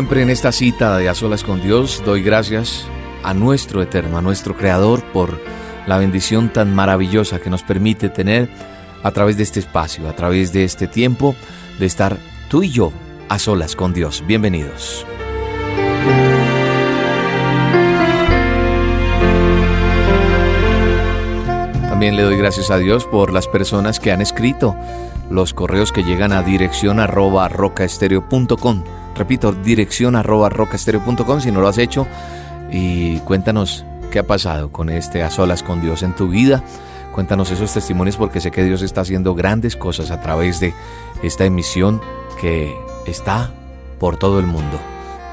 Siempre en esta cita de A Solas con Dios, doy gracias a nuestro Eterno, a nuestro Creador, por la bendición tan maravillosa que nos permite tener a través de este espacio, a través de este tiempo, de estar tú y yo a solas con Dios. Bienvenidos. También le doy gracias a Dios por las personas que han escrito los correos que llegan a dirección arroba rocaestereo.com Repito, dirección arroba rocastereo.com si no lo has hecho y cuéntanos qué ha pasado con este a solas con Dios en tu vida. Cuéntanos esos testimonios porque sé que Dios está haciendo grandes cosas a través de esta emisión que está por todo el mundo.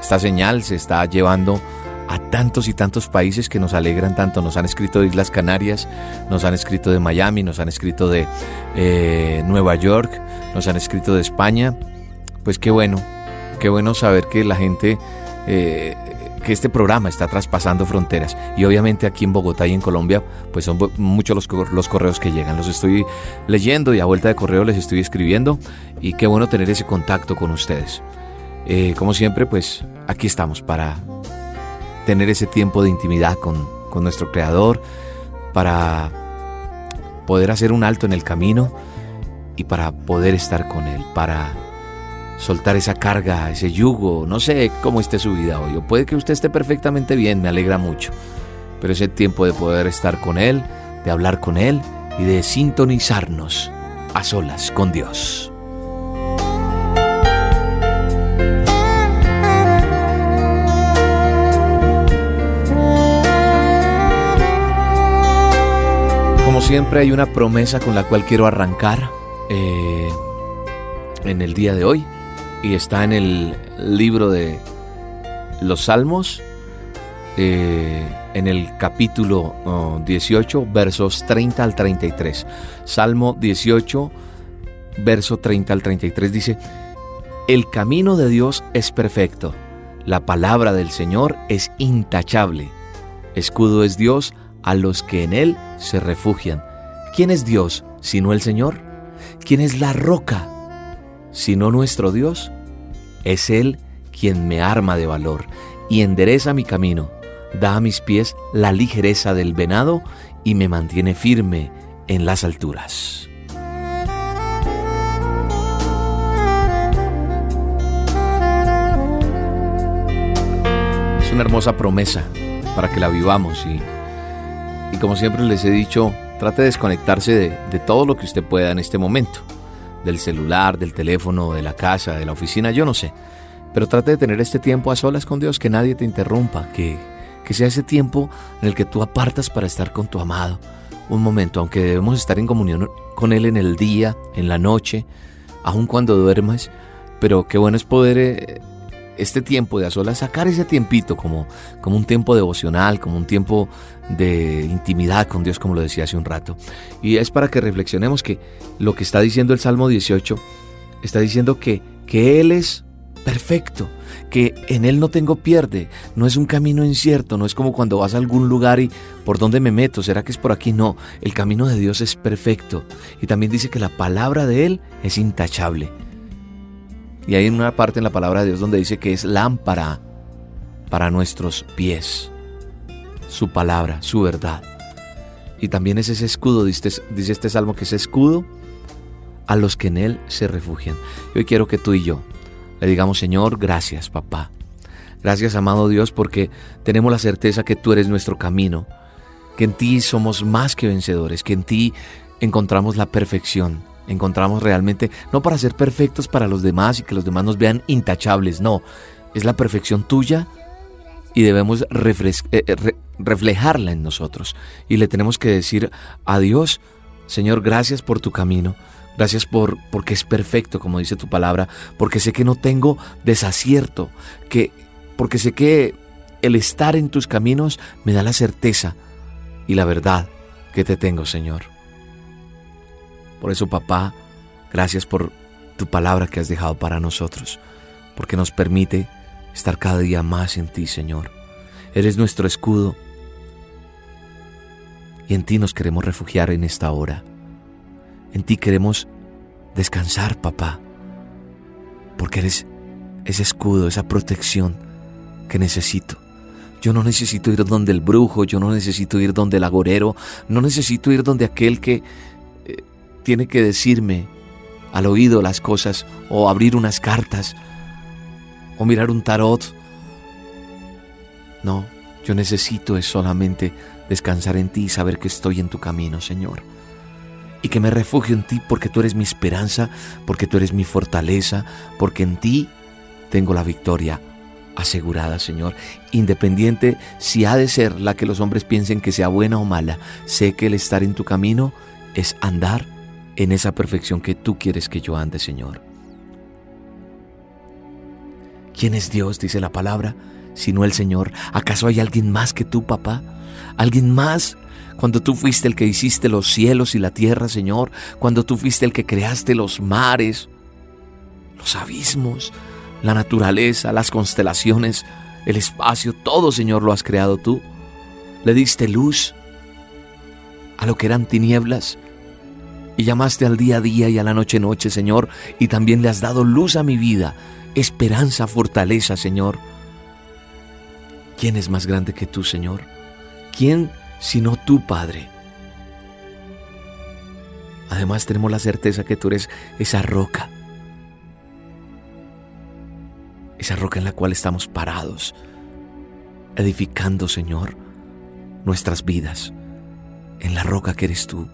Esta señal se está llevando a tantos y tantos países que nos alegran tanto. Nos han escrito de Islas Canarias, nos han escrito de Miami, nos han escrito de eh, Nueva York, nos han escrito de España. Pues qué bueno, Qué bueno saber que la gente, eh, que este programa está traspasando fronteras. Y obviamente aquí en Bogotá y en Colombia, pues son muchos los, correos que llegan. Los estoy leyendo y a vuelta de correo les estoy escribiendo. Y qué bueno tener ese contacto con ustedes. Eh, como siempre, pues aquí estamos para tener ese tiempo de intimidad con, con nuestro Creador, para poder hacer un alto en el camino y para poder estar con Él, para soltar esa carga, ese yugo. No sé cómo esté su vida hoy. Puede que usted esté perfectamente bien, me alegra mucho. Pero es el tiempo de poder estar con Él, de hablar con Él y de sintonizarnos a solas con Dios. Como siempre hay una promesa con la cual quiero arrancar eh, en el día de hoy y está en el libro de los Salmos, eh, en el capítulo 18, versos 30 al 33. Salmo 18, verso 30 al 33 dice, El camino de Dios es perfecto, la palabra del Señor es intachable. Escudo es Dios a los que en Él se refugian. ¿Quién es Dios sino el Señor? ¿Quién es la roca sino nuestro Dios? Es Él quien me arma de valor y endereza mi camino, da a mis pies la ligereza del venado y me mantiene firme en las alturas. Es una hermosa promesa para que la vivamos y, y como siempre les he dicho, trate de desconectarse de, de todo lo que usted pueda en este momento del celular, del teléfono, de la casa, de la oficina, yo no sé. Pero trate de tener este tiempo a solas con Dios, que nadie te interrumpa, que, que sea ese tiempo en el que tú apartas para estar con tu amado. Un momento, aunque debemos estar en comunión con Él en el día, en la noche, aun cuando duermas, pero qué bueno es poder eh, este tiempo de a solas, sacar ese tiempito como, como un tiempo devocional, como un tiempo de intimidad con Dios, como lo decía hace un rato. Y es para que reflexionemos que lo que está diciendo el Salmo 18, está diciendo que, que Él es perfecto, que en Él no tengo pierde, no es un camino incierto, no es como cuando vas a algún lugar y por dónde me meto, ¿será que es por aquí? No, el camino de Dios es perfecto. Y también dice que la palabra de Él es intachable. Y hay una parte en la palabra de Dios donde dice que es lámpara para nuestros pies. Su palabra, su verdad. Y también es ese escudo, dice, este salmo, que es escudo a los que en Él se refugian. Hoy quiero que tú y yo le digamos, Señor, gracias, papá. Gracias, amado Dios, porque tenemos la certeza que tú eres nuestro camino, que en ti somos más que vencedores, que en ti encontramos la perfección, encontramos realmente, no para ser perfectos para los demás y que los demás nos vean intachables, no, es la perfección tuya y debemos eh, eh, reflejarla en nosotros. Y le tenemos que decir a Dios, Señor, gracias por tu camino. Gracias por porque es perfecto, como dice tu palabra, porque sé que no tengo desacierto, que porque sé que el estar en tus caminos me da la certeza y la verdad que te tengo, Señor. Por eso, papá, gracias por tu palabra que has dejado para nosotros, porque nos permite estar cada día más en ti, Señor. Eres nuestro escudo y en ti nos queremos refugiar en esta hora. En ti queremos descansar, papá, porque eres ese escudo, esa protección que necesito. Yo no necesito ir donde el brujo, yo no necesito ir donde el agorero, no necesito ir donde aquel que tiene que decirme al oído las cosas o abrir unas cartas o mirar un tarot. No, yo necesito es solamente descansar en ti y saber que estoy en tu camino, Señor. Y que me refugio en ti porque tú eres mi esperanza, porque tú eres mi fortaleza, porque en ti tengo la victoria asegurada, Señor. Independiente si ha de ser la que los hombres piensen que sea buena o mala, sé que el estar en tu camino es andar en esa perfección que tú quieres que yo ande, Señor. ¿Quién es Dios? dice la palabra, sino el Señor. ¿Acaso hay alguien más que tú, papá? ¿Alguien más? Cuando tú fuiste el que hiciste los cielos y la tierra, Señor. Cuando tú fuiste el que creaste los mares, los abismos, la naturaleza, las constelaciones, el espacio, todo, Señor, lo has creado tú. Le diste luz a lo que eran tinieblas y llamaste al día a día y a la noche noche, Señor, y también le has dado luz a mi vida, esperanza, fortaleza, Señor. ¿Quién es más grande que tú, Señor? ¿Quién sino tú, Padre? Además tenemos la certeza que tú eres esa roca esa roca en la cual estamos parados, edificando, Señor, nuestras vidas, en la roca que eres tú.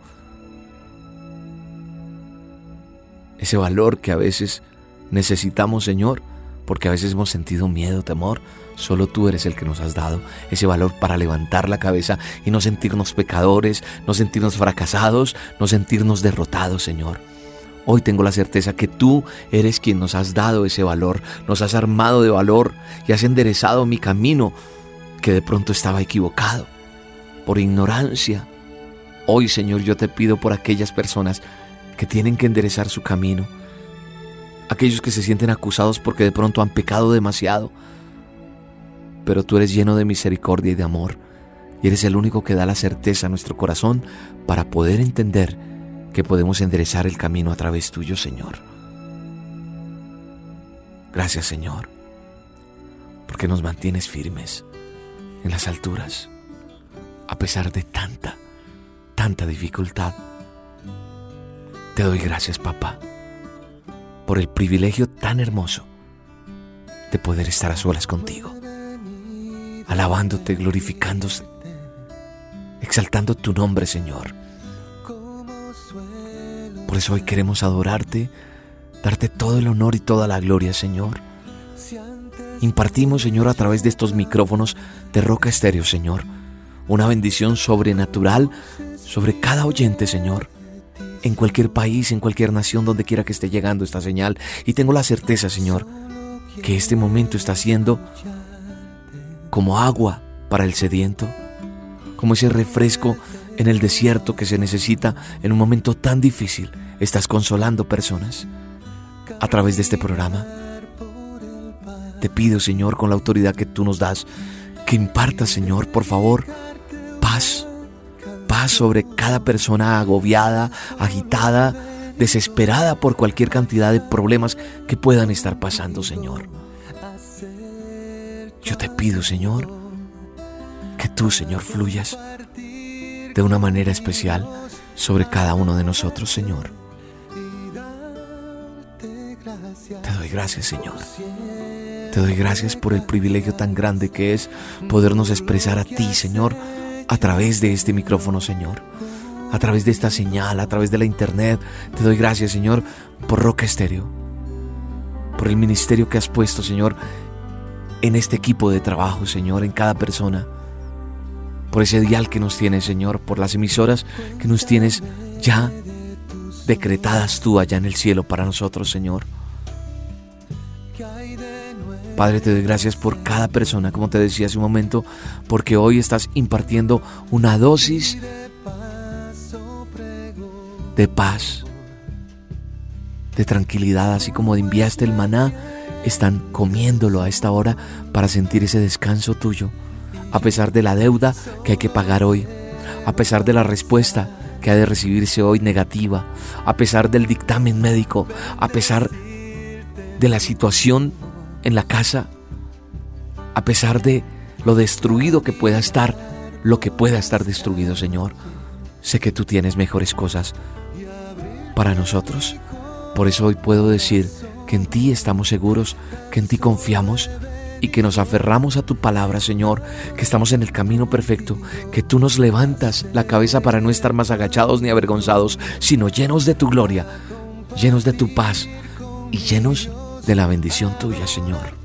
Ese valor que a veces necesitamos, Señor, porque a veces hemos sentido miedo, temor, solo tú eres el que nos has dado ese valor para levantar la cabeza y no sentirnos pecadores, no sentirnos fracasados, no sentirnos derrotados, Señor. Hoy tengo la certeza que tú eres quien nos has dado ese valor, nos has armado de valor y has enderezado mi camino que de pronto estaba equivocado por ignorancia. Hoy, Señor, yo te pido por aquellas personas que tienen que enderezar su camino, aquellos que se sienten acusados porque de pronto han pecado demasiado, pero tú eres lleno de misericordia y de amor, y eres el único que da la certeza a nuestro corazón para poder entender que podemos enderezar el camino a través tuyo, Señor. Gracias, Señor, porque nos mantienes firmes en las alturas, a pesar de tanta, tanta dificultad. Te doy gracias, papá, por el privilegio tan hermoso de poder estar a solas contigo, alabándote, glorificándose, exaltando tu nombre, Señor. Por eso hoy queremos adorarte, darte todo el honor y toda la gloria, Señor. Impartimos, Señor, a través de estos micrófonos de Roca Estéreo, Señor, una bendición sobrenatural sobre cada oyente, Señor, en cualquier país, en cualquier nación, donde quiera que esté llegando esta señal. Y tengo la certeza, Señor, que este momento está siendo como agua para el sediento, como ese refresco en el desierto que se necesita en un momento tan difícil estás consolando personas a través de este programa. Te pido, Señor, con la autoridad que tú nos das, que imparta, Señor, por favor, paz. Sobre cada persona agobiada, agitada, desesperada por cualquier cantidad de problemas que puedan estar pasando, Señor. Yo te pido, Señor, que tú, Señor, fluyas de una manera especial sobre cada uno de nosotros, Señor. Te doy gracias, Señor. Te doy gracias por el privilegio tan grande que es podernos expresar a ti, Señor, a través de este micrófono, Señor. A través de esta señal, a través de la internet. Te doy gracias, Señor, por Roca Estéreo. Por el ministerio que has puesto, Señor, en este equipo de trabajo, Señor, en cada persona. por ese dial que nos tienes, Señor, por las emisoras que nos tienes ya decretadas tú allá en el cielo para nosotros, Señor. Padre, te doy gracias por cada persona, como te decía hace un momento, porque hoy estás impartiendo una dosis de paz, de tranquilidad, así como enviaste el maná, están comiéndolo a esta hora para sentir ese descanso tuyo, a pesar de la deuda que hay que pagar hoy, a pesar de la respuesta que ha de recibirse hoy negativa, a pesar del dictamen médico, a pesar de la situación en la casa, a pesar de lo destruido que pueda estar, lo que pueda estar destruido, Señor. Sé que tú tienes mejores cosas para nosotros. Por eso hoy puedo decir que en ti estamos seguros, que en ti confiamos y que nos aferramos a tu palabra, Señor, que estamos en el camino perfecto, que tú nos levantas la cabeza para no estar más agachados ni avergonzados, sino llenos de tu gloria, llenos de tu paz y llenos de la bendición tuya, Señor.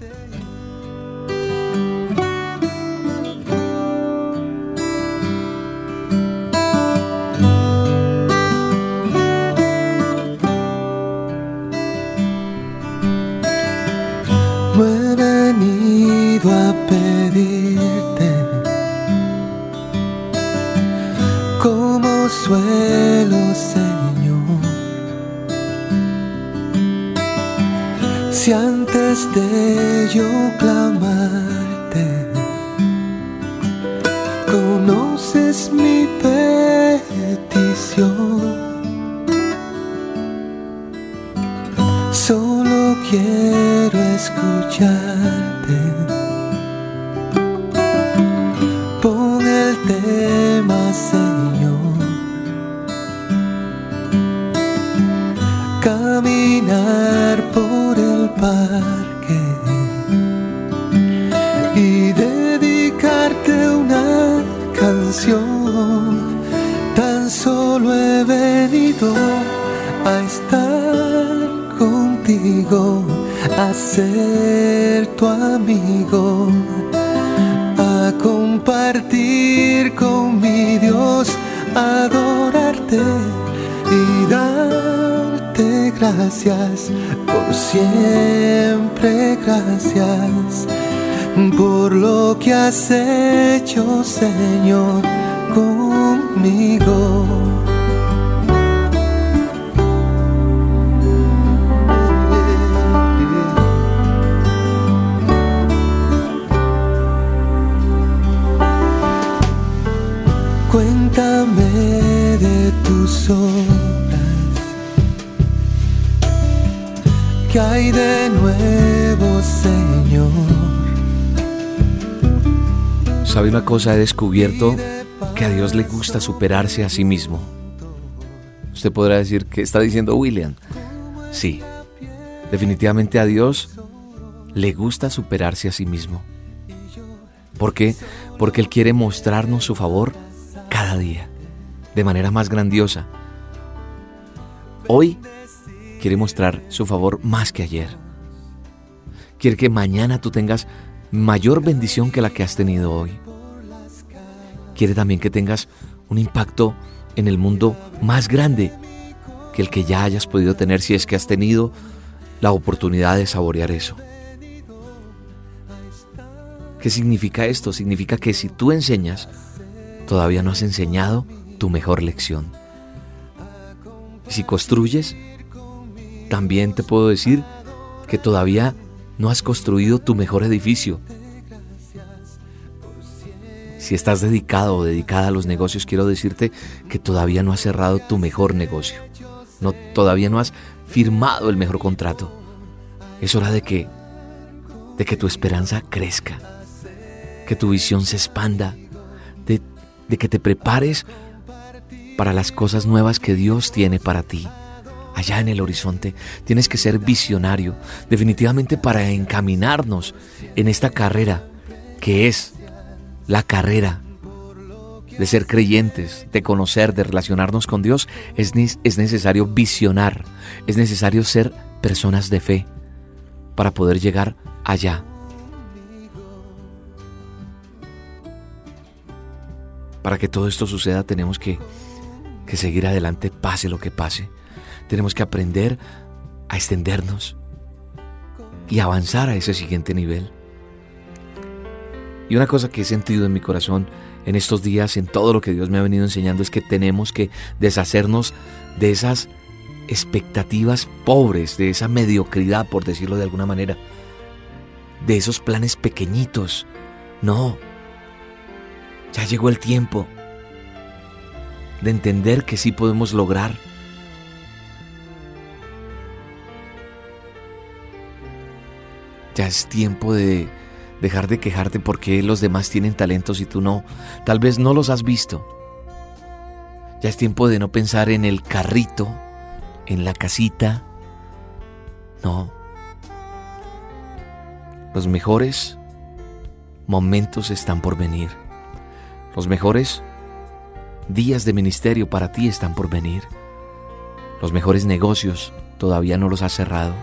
¿Sabe una cosa? He descubierto que a Dios le gusta superarse a sí mismo. Usted podrá decir, ¿qué está diciendo William? Sí, definitivamente a Dios le gusta superarse a sí mismo. ¿Por qué? Porque Él quiere mostrarnos su favor cada día, de manera más grandiosa. Hoy quiere mostrar su favor más que ayer. Quiere que mañana tú tengas mayor bendición que la que has tenido hoy. Quiere también que tengas un impacto en el mundo más grande que el que ya hayas podido tener si es que has tenido la oportunidad de saborear eso. ¿Qué significa esto? Significa que si tú enseñas, todavía no has enseñado tu mejor lección. Si construyes, también te puedo decir que todavía no has construido tu mejor edificio. Si estás dedicado o dedicada a los negocios, quiero decirte que todavía no has cerrado tu mejor negocio. No, todavía no has firmado el mejor contrato. Es hora de que de que tu esperanza crezca, que tu visión se expanda, de, de que te prepares para las cosas nuevas que Dios tiene para ti allá en el horizonte. Tienes que ser visionario, definitivamente para encaminarnos en esta carrera que es la carrera de ser creyentes, de conocer, de relacionarnos con Dios. Es, es necesario visionar, es necesario ser personas de fe para poder llegar allá. Para que todo esto suceda tenemos que, que seguir adelante, pase lo que pase. Tenemos que aprender a extendernos y avanzar a ese siguiente nivel. Y una cosa que he sentido en mi corazón en estos días, en todo lo que Dios me ha venido enseñando, es que tenemos que deshacernos de esas expectativas pobres, de esa mediocridad, por decirlo de alguna manera, de esos planes pequeñitos. No, ya llegó el tiempo de entender que sí podemos lograr. Ya es tiempo de dejar de quejarte porque los demás tienen talentos y tú no. Tal vez no los has visto. Ya es tiempo de no pensar en el carrito, en la casita. No. Los mejores momentos están por venir. Los mejores días de ministerio para ti están por venir. Los mejores negocios todavía no los has cerrado.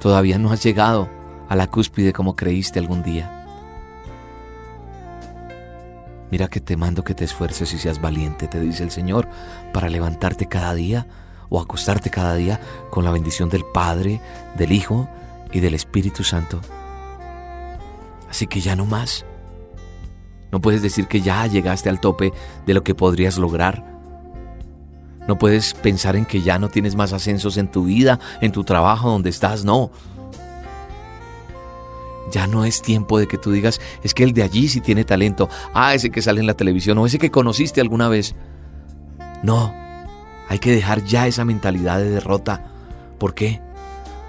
Todavía no has llegado a la cúspide como creíste algún día. Mira que te mando que te esfuerces y seas valiente, te dice el Señor, para levantarte cada día o acostarte cada día con la bendición del Padre, del Hijo y del Espíritu Santo. Así que ya no más. No puedes decir que ya llegaste al tope de lo que podrías lograr. No puedes pensar en que ya no tienes más ascensos en tu vida, en tu trabajo, donde estás. No. Ya no es tiempo de que tú digas, es que el de allí sí tiene talento. Ah, ese que sale en la televisión o ese que conociste alguna vez. No, hay que dejar ya esa mentalidad de derrota. ¿Por qué?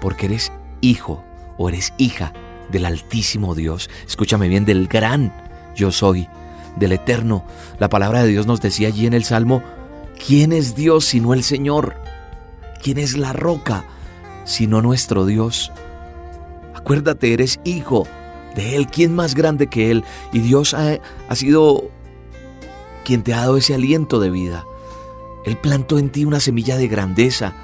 Porque eres hijo o eres hija del Altísimo Dios. Escúchame bien, del gran yo soy, del eterno. La palabra de Dios nos decía allí en el Salmo, ¿quién es Dios sino el Señor? ¿Quién es la roca sino nuestro Dios? Acuérdate, eres hijo de Él. ¿Quién más grande que Él? Y Dios ha, ha sido quien te ha dado ese aliento de vida. Él plantó en ti una semilla de grandeza.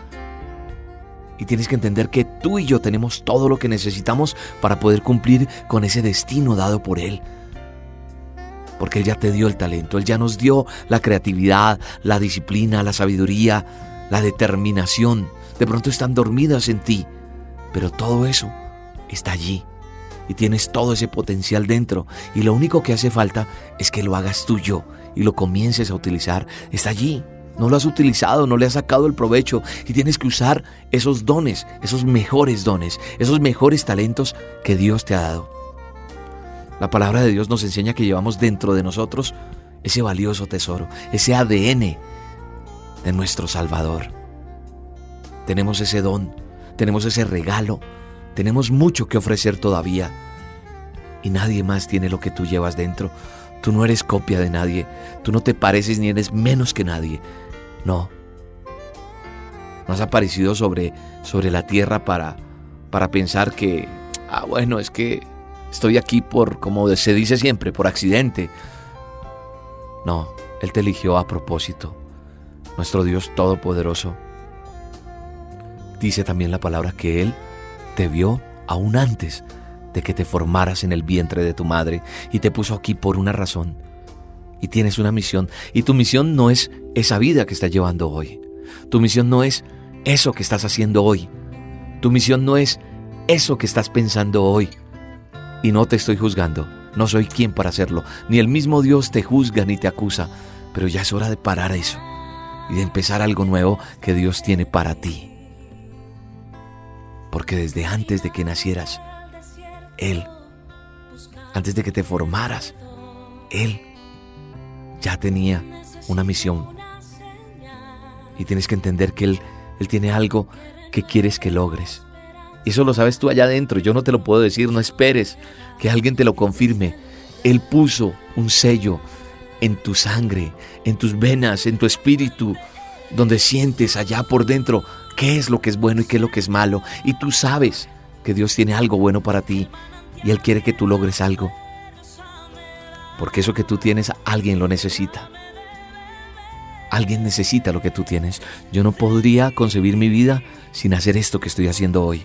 Y tienes que entender que tú y yo tenemos todo lo que necesitamos para poder cumplir con ese destino dado por Él. Porque Él ya te dio el talento, Él ya nos dio la creatividad, la disciplina, la sabiduría, la determinación. De pronto están dormidas en ti, pero todo eso está allí y tienes todo ese potencial dentro y lo único que hace falta es que lo hagas tuyo y lo comiences a utilizar. Está allí. No lo has utilizado, no le has sacado el provecho y tienes que usar esos dones, esos mejores dones, esos mejores talentos que Dios te ha dado. La palabra de Dios nos enseña que llevamos dentro de nosotros ese valioso tesoro, ese ADN de nuestro Salvador. Tenemos ese don, tenemos ese regalo tenemos mucho que ofrecer todavía. Y nadie más tiene lo que tú llevas dentro. Tú no eres copia de nadie. Tú no te pareces ni eres menos que nadie. No. No has aparecido sobre, sobre la tierra para, para pensar que, ah, bueno, es que estoy aquí por, como se dice siempre, por accidente. No, Él te eligió a propósito. Nuestro Dios Todopoderoso. Dice también la palabra que Él te vio aún antes de que te formaras en el vientre de tu madre y te puso aquí por una razón. Y tienes una misión. Y tu misión no es esa vida que estás llevando hoy. Tu misión no es eso que estás haciendo hoy. Tu misión no es eso que estás pensando hoy. Y no te estoy juzgando. No soy quien para hacerlo. Ni el mismo Dios te juzga ni te acusa. Pero ya es hora de parar eso. Y de empezar algo nuevo que Dios tiene para ti porque desde antes de que nacieras, Él, antes de que te formaras, Él ya tenía una misión. Y tienes que entender que Él, Él tiene algo que quieres que logres. Y eso lo sabes tú allá adentro, yo no te lo puedo decir, no esperes que alguien te lo confirme. Él puso un sello en tu sangre, en tus venas, en tu espíritu, donde sientes allá por dentro qué es lo que es bueno y qué es lo que es malo. Y tú sabes que Dios tiene algo bueno para ti y Él quiere que tú logres algo. Porque eso que tú tienes, alguien lo necesita. Alguien necesita lo que tú tienes. Yo no podría concebir mi vida sin hacer esto que estoy haciendo hoy.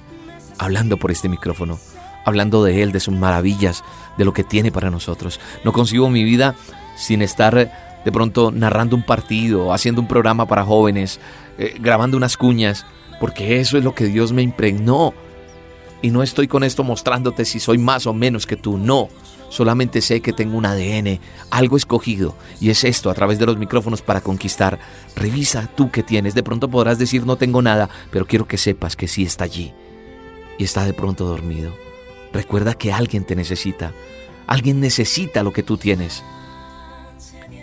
Hablando por este micrófono. Hablando de Él, de sus maravillas, de lo que tiene para nosotros. No concibo mi vida sin estar eh, de pronto narrando un partido, haciendo un programa para jóvenes, eh, grabando unas cuñas, porque eso es lo que Dios me impregnó. Y no estoy con esto mostrándote si soy más o menos que tú, no. Solamente sé que tengo un ADN, algo escogido, y es esto a través de los micrófonos para conquistar. Revisa tú que tienes. De pronto podrás decir no tengo nada, pero quiero que sepas que sí está allí. Y está de pronto dormido. Recuerda que alguien te necesita. Alguien necesita lo que tú tienes.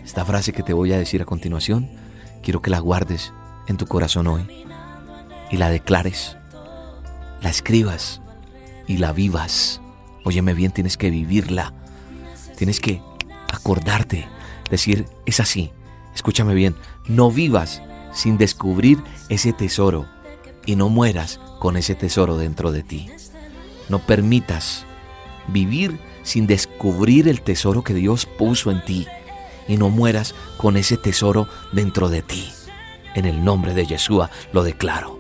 Esta frase que te voy a decir a continuación, quiero que la guardes en tu corazón hoy y la declares, la escribas y la vivas. Óyeme bien, tienes que vivirla. Tienes que acordarte, decir, es así. Escúchame bien, no vivas sin descubrir ese tesoro y no mueras con ese tesoro dentro de ti. No permitas vivir sin descubrir el tesoro que Dios puso en ti y no mueras con ese tesoro dentro de ti. En el nombre de Yeshua lo declaro.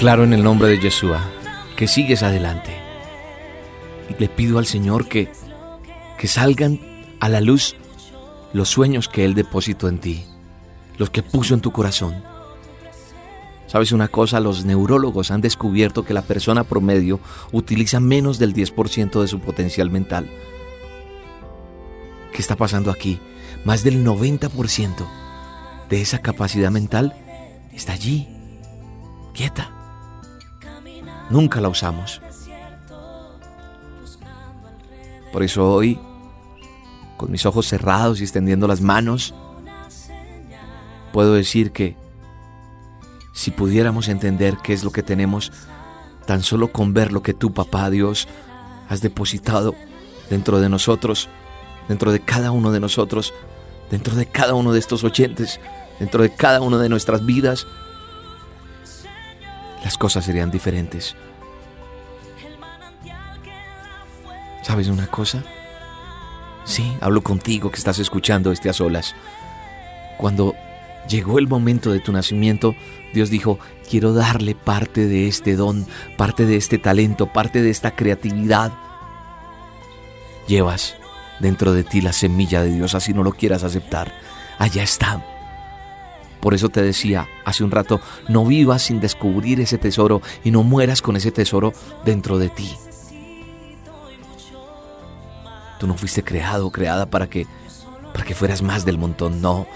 Declaro en el nombre de Yeshua que sigues adelante. Y le pido al Señor que, que salgan a la luz los sueños que Él depositó en ti, los que puso en tu corazón. ¿Sabes una cosa? Los neurólogos han descubierto que la persona promedio utiliza menos del 10% de su potencial mental. ¿Qué está pasando aquí? Más del 90% de esa capacidad mental está allí quieta. Nunca la usamos. Por eso hoy, con mis ojos cerrados y extendiendo las manos, puedo decir que si pudiéramos entender qué es lo que tenemos, tan solo con ver lo que tú, papá Dios, has depositado dentro de nosotros, dentro de cada uno de nosotros, dentro de cada uno de estos oyentes, dentro de cada una de nuestras vidas, las cosas serían diferentes. ¿Sabes una cosa? Sí, hablo contigo que estás escuchando este a solas. Cuando llegó el momento de tu nacimiento, Dios dijo, quiero darle parte de este don, parte de este talento, parte de esta creatividad. Llevas dentro de ti la semilla de Dios, así no lo quieras aceptar. Allá está. Por eso te decía hace un rato, no vivas sin descubrir ese tesoro y no mueras con ese tesoro dentro de ti. Tú no fuiste creado creada para que, para que fueras más del montón, no.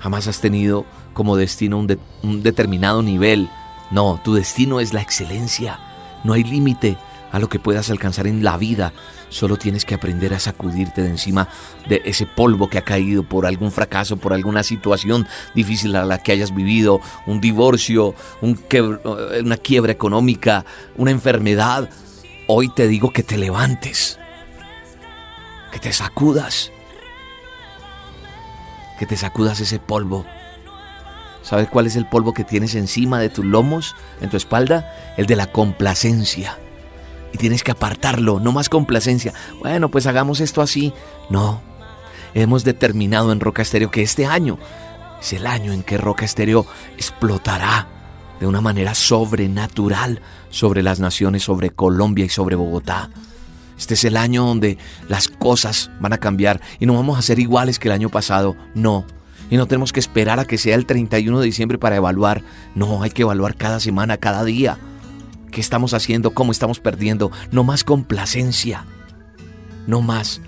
Jamás has tenido como destino un determinado nivel. No, tu destino es la excelencia. No hay límite a lo que puedas alcanzar en la vida. Solo tienes que aprender a sacudirte de encima de ese polvo que ha caído por algún fracaso, por alguna situación difícil a la que hayas vivido, un divorcio, una quiebra económica, una enfermedad. Hoy te digo que te levantes, que te sacudas, que te sacudas ese polvo. ¿Sabes cuál es el polvo que tienes encima de tus lomos, en tu espalda? El de la complacencia tienes que apartarlo, no más complacencia. Bueno, pues hagamos esto así. No, hemos determinado en Roca Estéreo que este año es el año en que Roca Estéreo explotará de una manera sobrenatural sobre las naciones, sobre Colombia y sobre Bogotá. Este es el año donde las cosas van a cambiar y no vamos a ser iguales que el año pasado. No. Y no tenemos que esperar a que sea el 31 de diciembre para evaluar. No, hay que evaluar cada semana, cada día. ¿Qué estamos haciendo? ¿Cómo estamos perdiendo? No más complacencia. No más.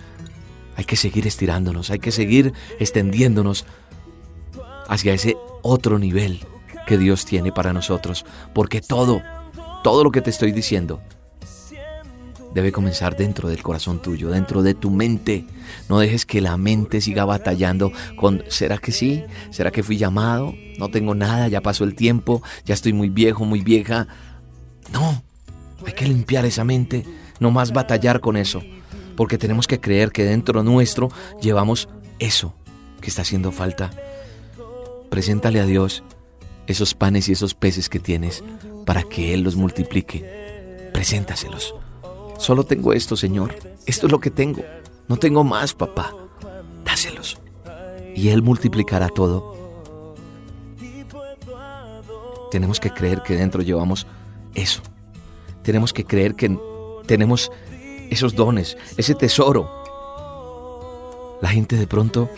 Hay que seguir estirándonos, hay que seguir extendiéndonos hacia ese otro nivel que Dios tiene para nosotros. Porque todo, todo lo que te estoy diciendo, debe comenzar dentro del corazón tuyo, dentro de tu mente. No dejes que la mente siga batallando con, ¿será que sí? ¿Será que fui llamado? No tengo nada, ya pasó el tiempo, ya estoy muy viejo, muy vieja. No, hay que limpiar esa mente, no más batallar con eso, porque tenemos que creer que dentro nuestro llevamos eso que está haciendo falta. Preséntale a Dios esos panes y esos peces que tienes para que Él los multiplique. Preséntaselos. Solo tengo esto, Señor. Esto es lo que tengo. No tengo más, papá. Dáselos. Y Él multiplicará todo. Tenemos que creer que dentro llevamos eso. Tenemos que creer que tenemos esos dones, ese tesoro. La gente de pronto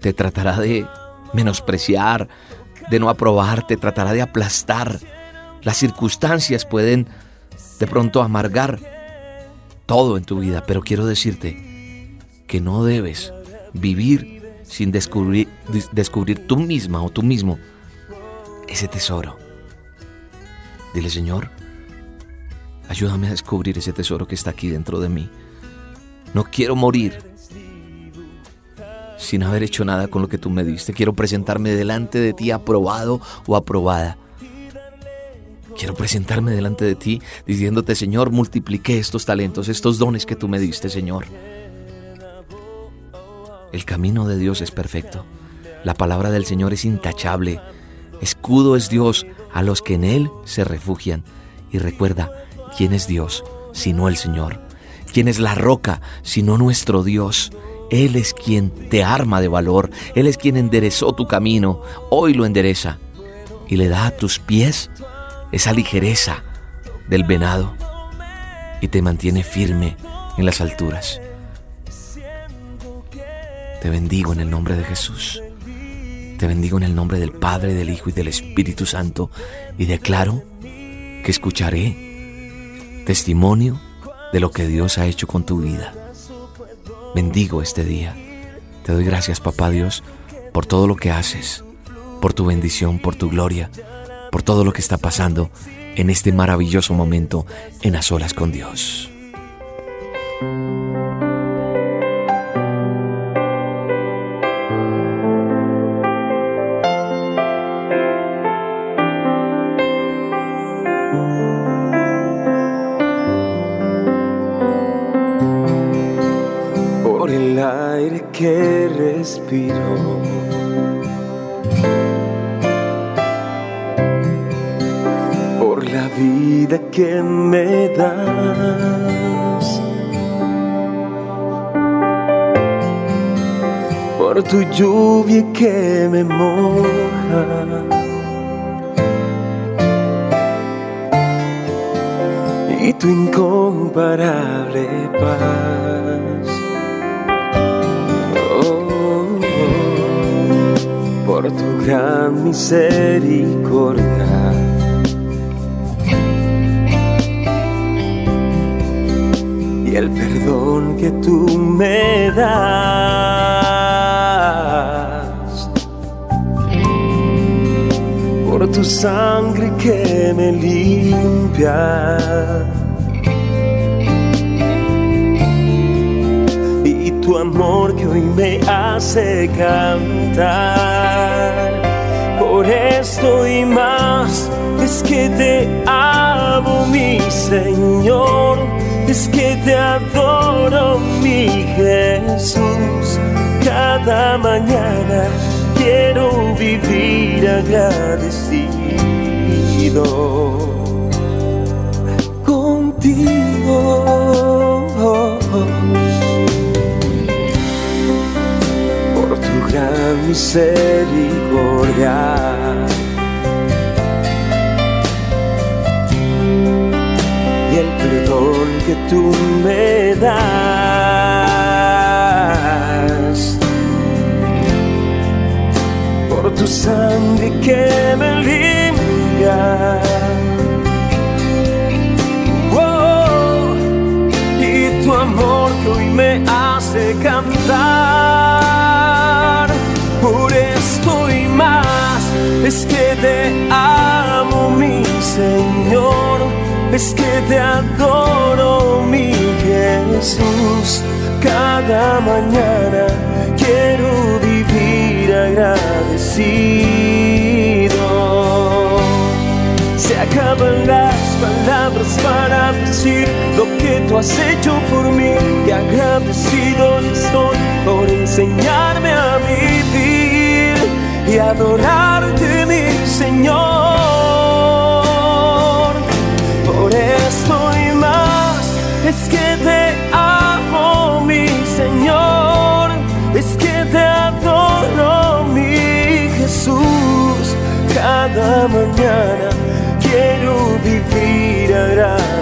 te tratará de menospreciar, de no aprobar, te tratará de aplastar. Las circunstancias pueden de pronto amargar todo en tu vida, pero quiero decirte que no debes vivir sin descubrir, descubrir tú misma o tú mismo ese tesoro. Dile, Señor, ayúdame a descubrir ese tesoro que está aquí dentro de mí. No quiero morir sin haber hecho nada con lo que tú me diste. Quiero presentarme delante de ti aprobado o aprobada Quiero presentarme delante de ti diciéndote, Señor, multipliqué estos talentos, estos dones que tú me diste, Señor. El camino de Dios es perfecto. La palabra del Señor es intachable. Escudo es Dios a los que en Él se refugian. Y recuerda, ¿quién es Dios sino el Señor? ¿Quién es la roca sino nuestro Dios? Él es quien te arma de valor. Él es quien enderezó tu camino. Hoy lo endereza y le da a tus pies esa ligereza del venado y te mantiene firme en las alturas. Te bendigo en el nombre de Jesús. Te bendigo en el nombre del Padre, del Hijo y del Espíritu Santo y declaro que escucharé testimonio de lo que Dios ha hecho con tu vida. Bendigo este día. Te doy gracias, Papá Dios, por todo lo que haces, por tu bendición, por tu gloria por todo lo que está pasando en este maravilloso momento en las olas con Dios. Respiro vida que me das. Por tu lluvia que me moja. Y tu incomparable paz. Gran misericordia el perdón que tú me das. Por tu sangre que me limpia. Y tu amor que hoy me hace cantar. Por esto y más es que te amo, mi Señor es que te adoro, mi Jesús. Cada mañana quiero vivir agradecido contigo. Gran misericordia. y el perdón que tú me das. Por tu sangre que me limpia. Oh, y tu amor que hoy me hace cantar. Es que te amo, mi Señor. Es que te adoro, mi Jesús. Cada mañana quiero vivir agradecido. Se acaban las palabras para decir lo que tú has hecho por mí. Y agradecido estoy por enseñarme a vivir y adorarte, mi Señor. Por esto y más es que te amo, mi Señor. Es que te adoro, mi Jesús. Cada mañana quiero vivir agradecido.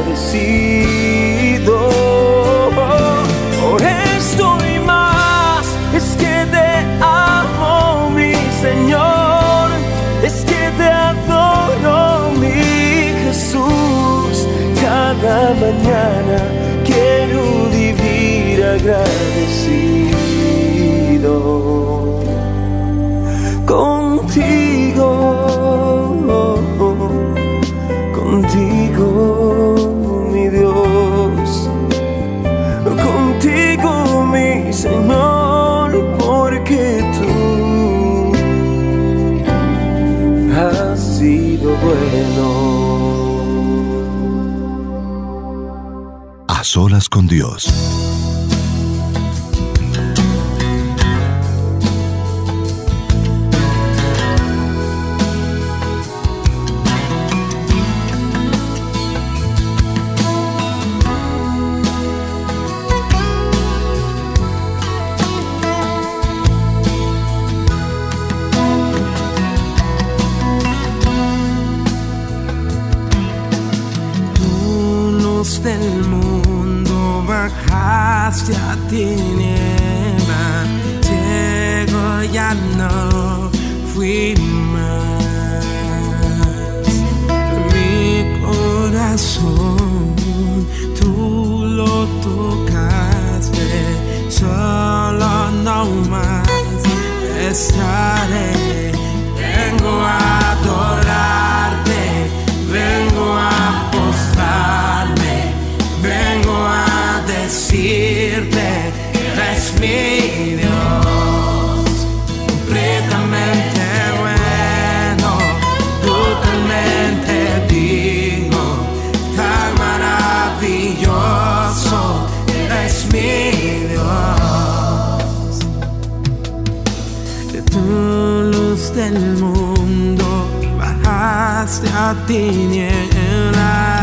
Contigo, contigo, mi Dios, contigo, mi Señor, porque tú has sido bueno. A solas con Dios. Del mundo. Bajaste a tinieblas,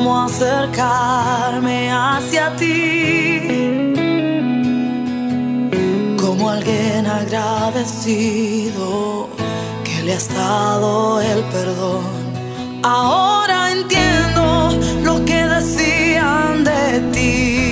cómo acercarme hacia ti. Como alguien agradecido que le has dado el perdón. Ahora entiendo lo que decían de ti.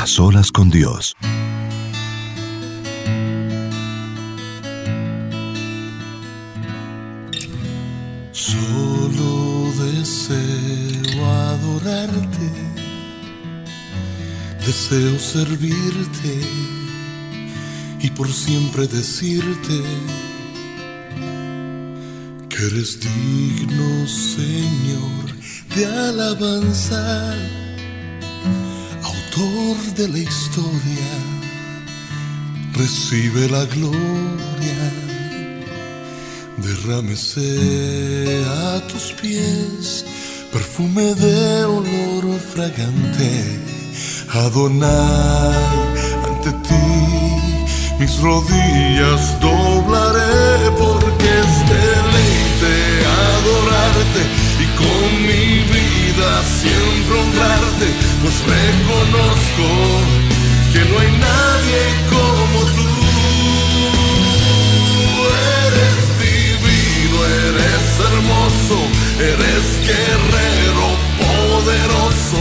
A solas con Dios. Solo deseo adorarte, deseo servirte y por siempre decirte que eres digno, Señor, de alabanza autor de la historia recibe la gloria. Derrámese a tus pies perfume de olor fragante. Adonai, ante ti mis rodillas doblaré porque es deleite adorarte y con mi vida siempre honrarte pues reconozco que no hay nadie como tú. Eres divino, eres hermoso, eres guerrero poderoso,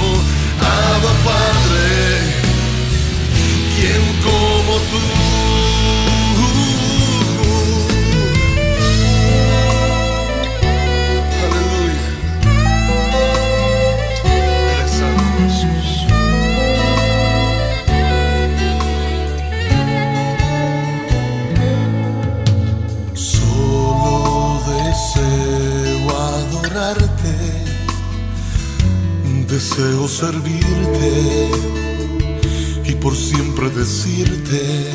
deseo servirte y por siempre decirte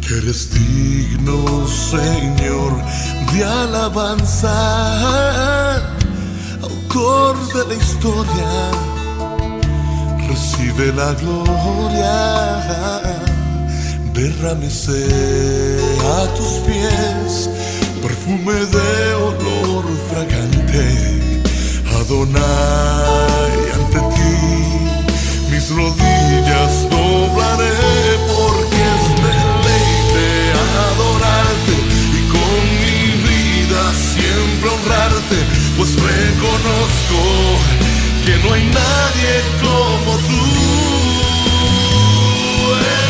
que eres digno, Señor, de alabanza, autor de la historia, recibe la gloria derrámese a tus pies perfume de olor fragante. Adonai, ante ti mis rodillas doblaré porque es deleite adorarte y con mi vida siempre honrarte, pues reconozco que no hay nadie como tú.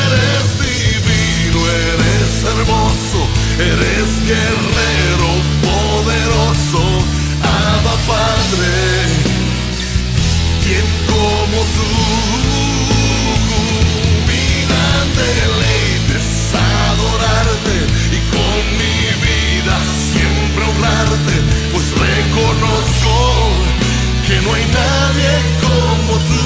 Eres divino, eres hermoso, eres guerrero Quien como tú, mi gran deleite es adorarte y con mi vida siempre honrarte, pues reconozco que no hay nadie como tú.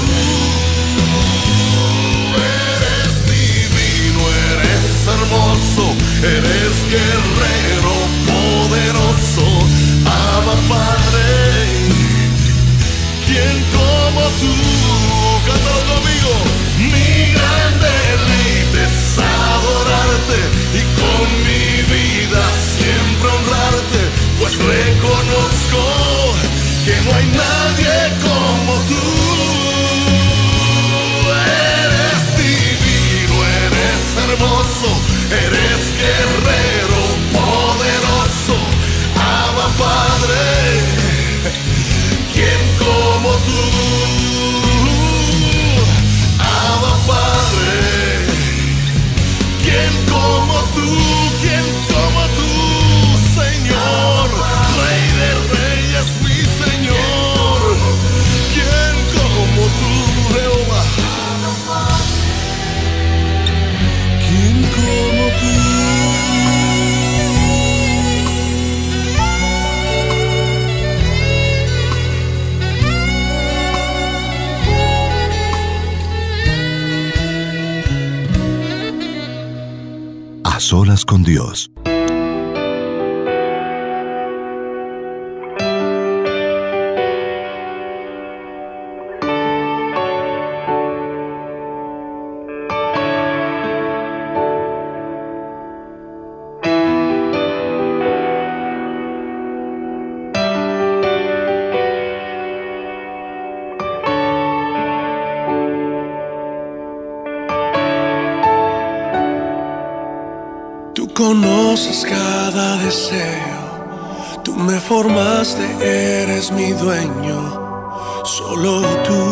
Eres divino, eres hermoso, eres guerrero poderoso, Abba Padre, como tú, cántalo conmigo, mi gran deleite es adorarte y con mi vida siempre honrarte, pues reconozco que no hay nadie como tú. Eres divino, eres hermoso, eres guerrero poderoso, Abba Padre, Dios. Eres mi dueño, solo tú.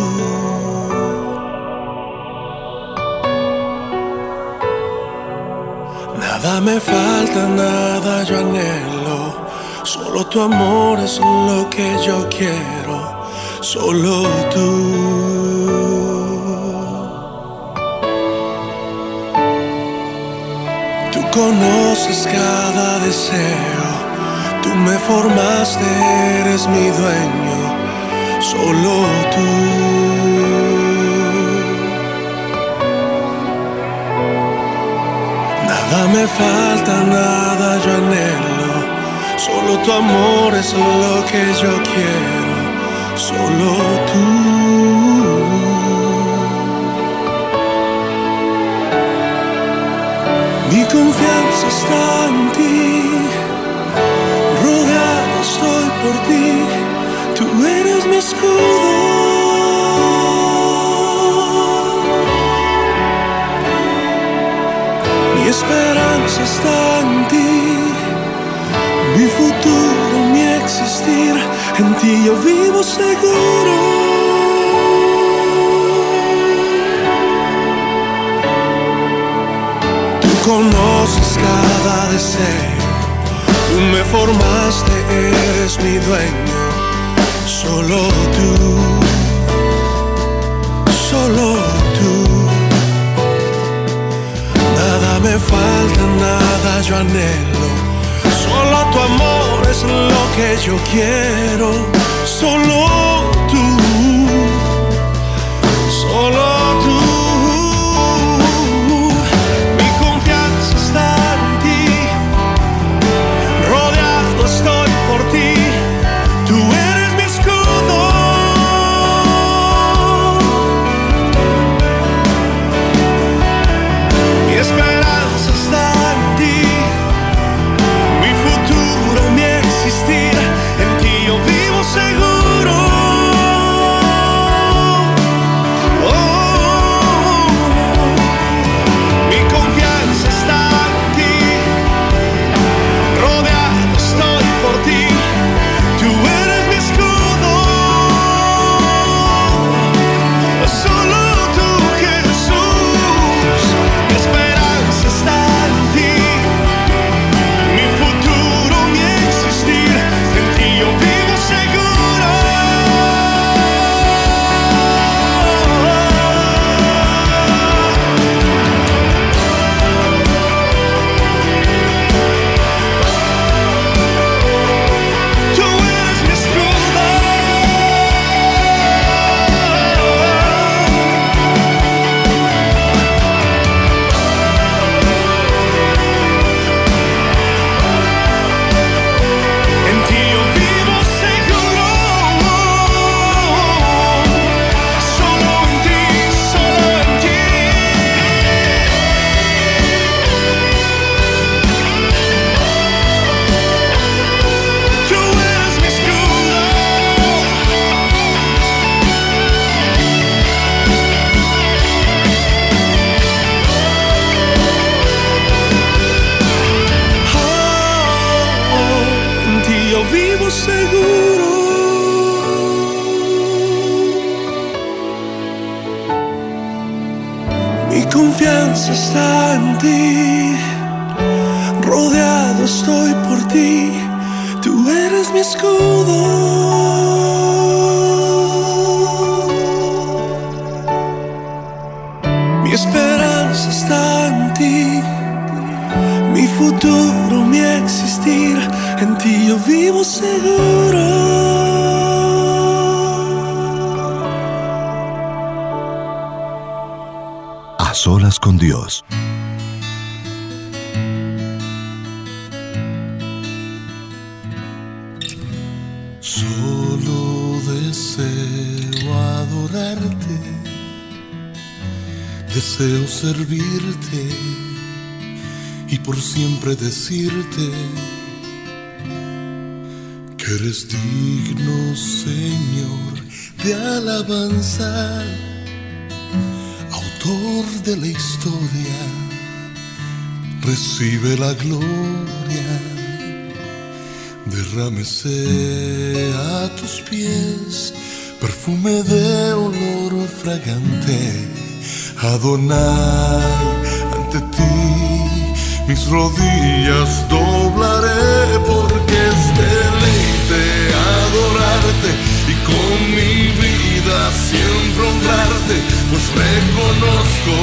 Nada me falta, nada yo anhelo, solo tu amor es lo que yo quiero, solo tú. Tú conoces cada deseo, me formaste, eres mi dueño, solo tú. Nada me falta nada, yo anhelo. Solo tu amor es lo que yo quiero. Solo tú. Mi confianza está en ti. Estoy por ti. Tú eres mi escudo. Mi esperanza está en ti, mi futuro, mi existir, en ti yo vivo seguro. Tú conoces cada deseo, tú me formaste, eres mi dueño, solo tú, solo tú. Nada me falta, nada yo anhelo. Solo tu amor es lo que yo quiero. Solo tú. Solas con Dios. Solo deseo adorarte, deseo servirte y por siempre decirte que eres digno, Señor, de alabanza, autor de la historia, recibe la gloria. Derrámese a tus pies perfume de olor fragante. Adonai, ante ti mis rodillas doblaré porque es deleite adorarte y con mi vida siempre honrarte, pues reconozco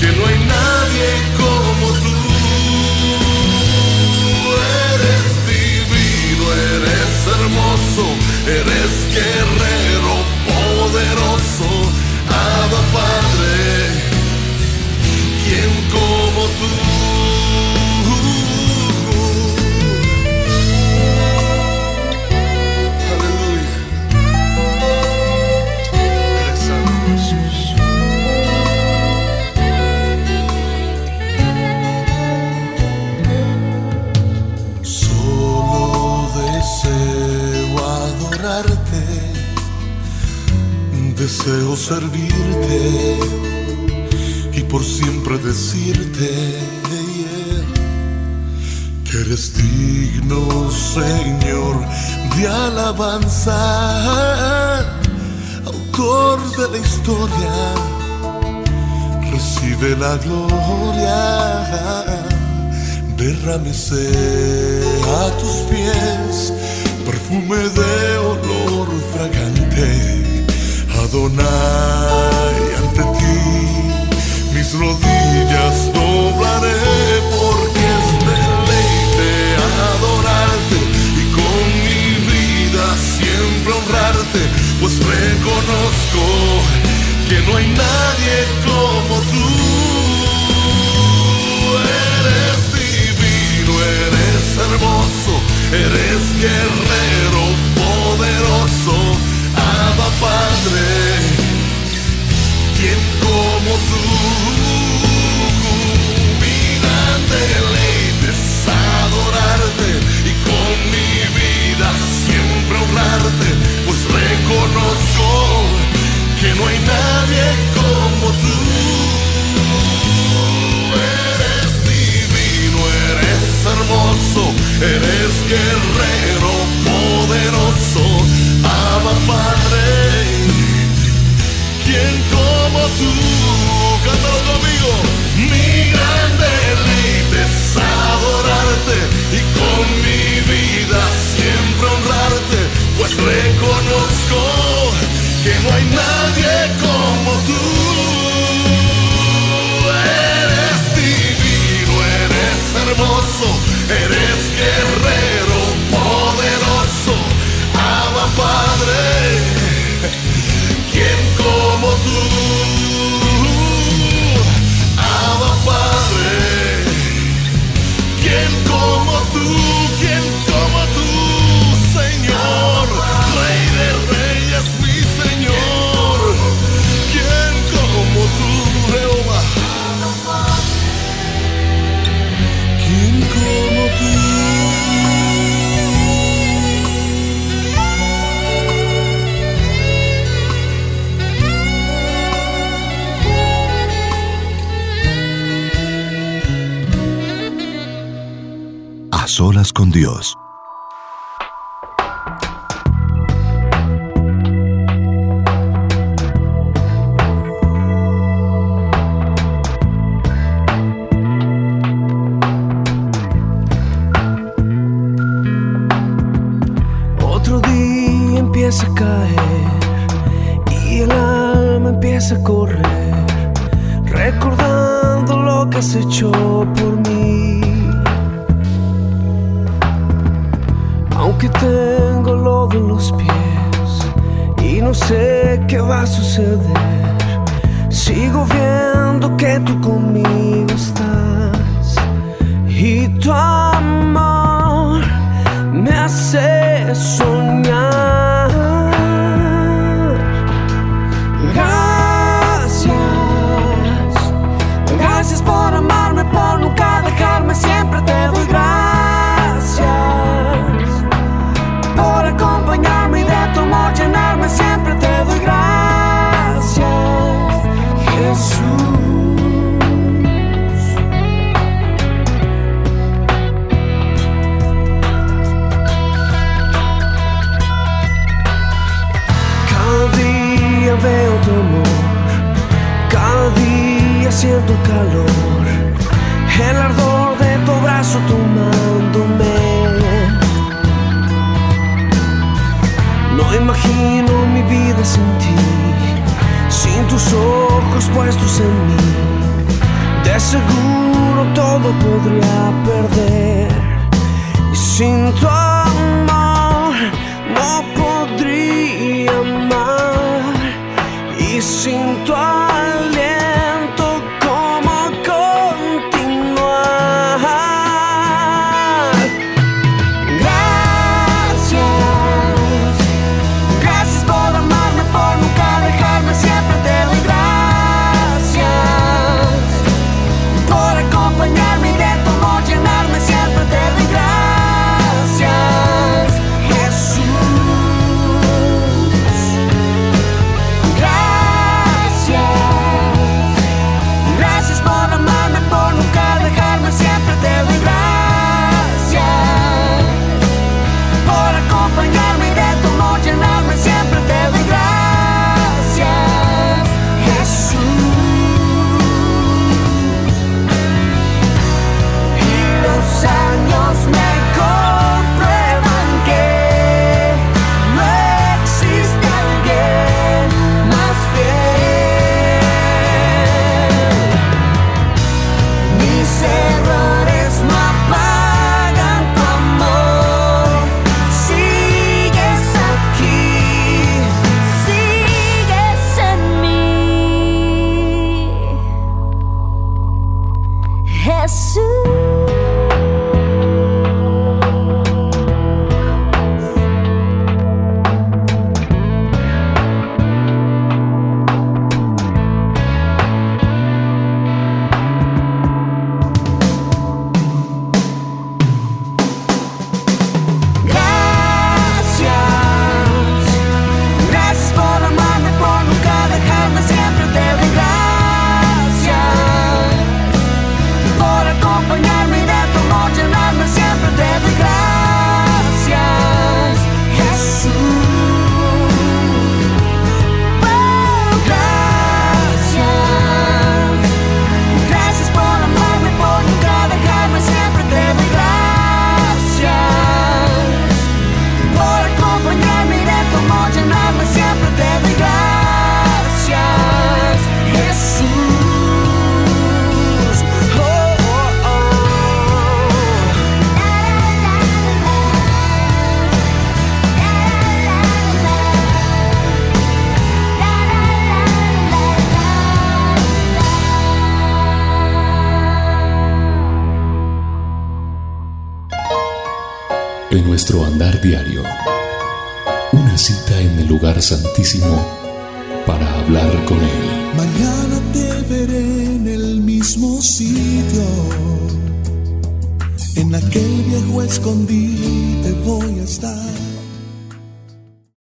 que no hay nadie como tú. Eres divino, eres hermoso, eres guerrero poderoso, deseo servirte y por siempre decirte que eres digno, Señor, de alabanza, autor de la historia, recibe la gloria derrámese a tus pies perfume de olor fragante. Adonai, ante ti mis rodillas doblaré porque es deleite adorarte y con mi vida siempre honrarte, pues reconozco que no hay nadie como tú. hermoso, eres guerrero poderoso, Quien como tú, mi gran deleite es adorarte y con mi vida siempre honrarte, pues reconozco que no hay nadie como tú. hermoso, eres guerrero poderoso, ama Padre. ¿Quién como tú? Cántalo conmigo. Mi gran deleite es adorarte y con mi vida siempre honrarte, pues reconozco que no hay nadie como tú. hermoso, eres Dios.